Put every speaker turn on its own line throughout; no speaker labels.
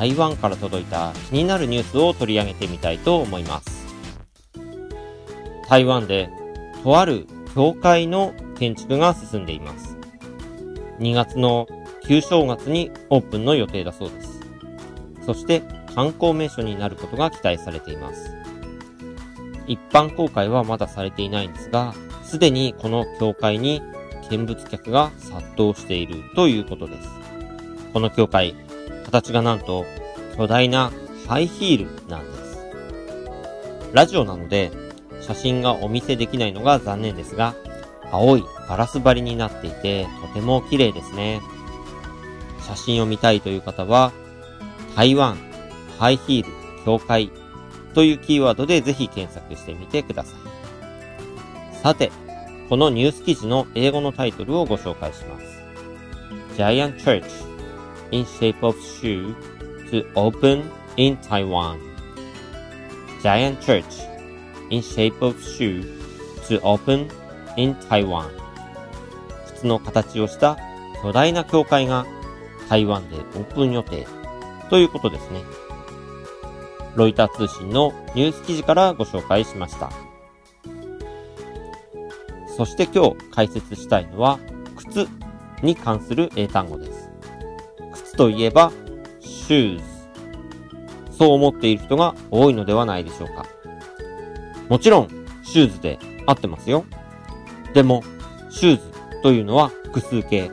台湾から届いた気になるニュースを取り上げてみたいと思います。台湾でとある教会の建築が進んでいます。2月の旧正月にオープンの予定だそうです。そして観光名所になることが期待されています。一般公開はまだされていないんですが、すでにこの教会に見物客が殺到しているということです。この教会、形がなんと巨大なハイヒールなんです。ラジオなので写真がお見せできないのが残念ですが、青いガラス張りになっていてとても綺麗ですね。写真を見たいという方は、台湾ハイヒール教会というキーワードでぜひ検索してみてください。さて、このニュース記事の英語のタイトルをご紹介します。Giant Church in shape of shoe to open in Taiwan. Giant Church in shape of shoe to open in Taiwan. 靴の形をした巨大な教会が台湾でオープン予定ということですね。ロイター通信のニュース記事からご紹介しました。そして今日解説したいのは靴に関する英単語です。靴といえば shoes。そう思っている人が多いのではないでしょうか。もちろん、シューズで合ってますよ。でも、シューズというのは複数形。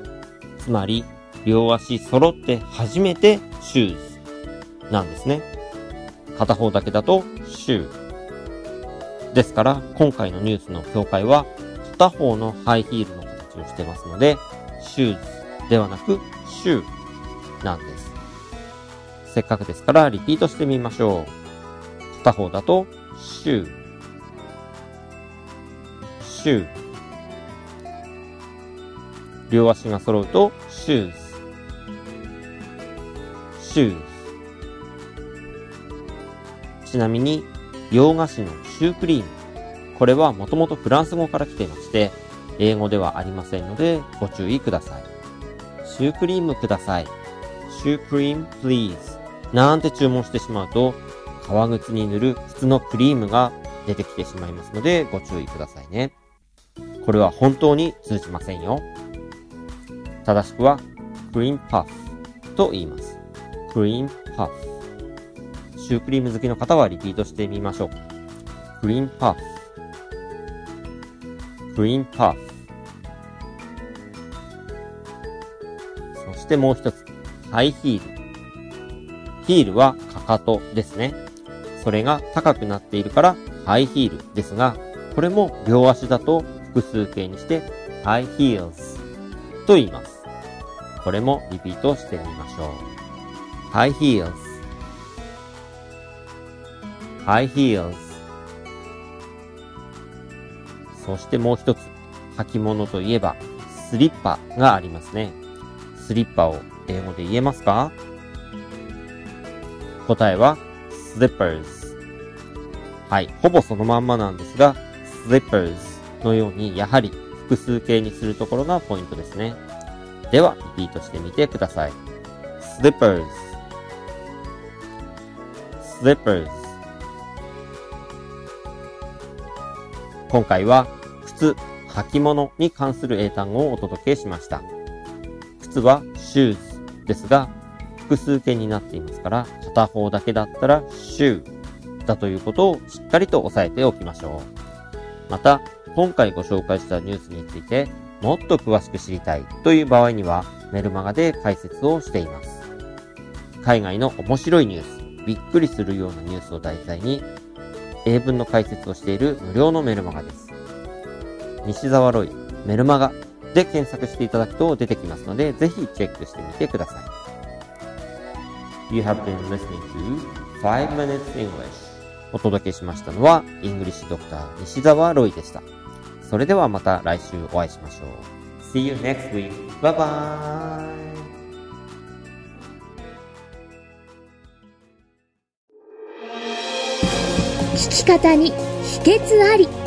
つまり、両足揃って初めてシューズなんですね。片方だけだとシュー。ですから、今回のニュースの境界は、片方のハイヒールの形をしてますので、シューズではなく、シューなんです。せっかくですから、リピートしてみましょう。片方だと、シュー。シュー。両足が揃うと、シューズ。シューズ。ちなみに、洋菓子のシュークリーム。これはもともとフランス語から来ていまして、英語ではありませんので、ご注意ください。シュークリームください。シュークリーム please。なんて注文してしまうと、革靴に塗る普通のクリームが出てきてしまいますので、ご注意くださいね。これは本当に通じませんよ。正しくは、クリームパフと言います。クリームパフ。シュークリーム好きの方はリピートしてみましょう。クリームパフ。クリームパフ。そしてもう一つ、ハイヒール。ヒールはかかとですね。それが高くなっているからハイヒールですが、これも両足だと複数形にして high heels と言います。これもリピートしてみましょう。 high heels。high heels。そしてもう一つ、履物といえば、スリッパがありますね。スリッパを英語で言えますか？答えは slippers。はい。ほぼそのまんまなんですが、slippers のようにやはり複数形にするところがポイントですね。では、リピートしてみてください。slippers slippers 今回は靴、履物に関する英単語をお届けしました。靴は shoes ですが、複数形になっていますから、片方だけだったら shoe だということをしっかりと押さえておきましょう。また、今回ご紹介したニュースについて、もっと詳しく知りたいという場合には、メルマガで解説をしています。海外の面白いニュース、びっくりするようなニュースを題材に、英文の解説をしている無料のメルマガです。西澤ロイ、メルマガで検索していただくと出てきますので、ぜひチェックしてみてください。You have been listening to 5 Minutes English お届けしましたのは、イングリッシュドクター西澤ロイでした。それではまた来週お会いしましょう。See you next week. Bye bye!
聞き方に秘訣あり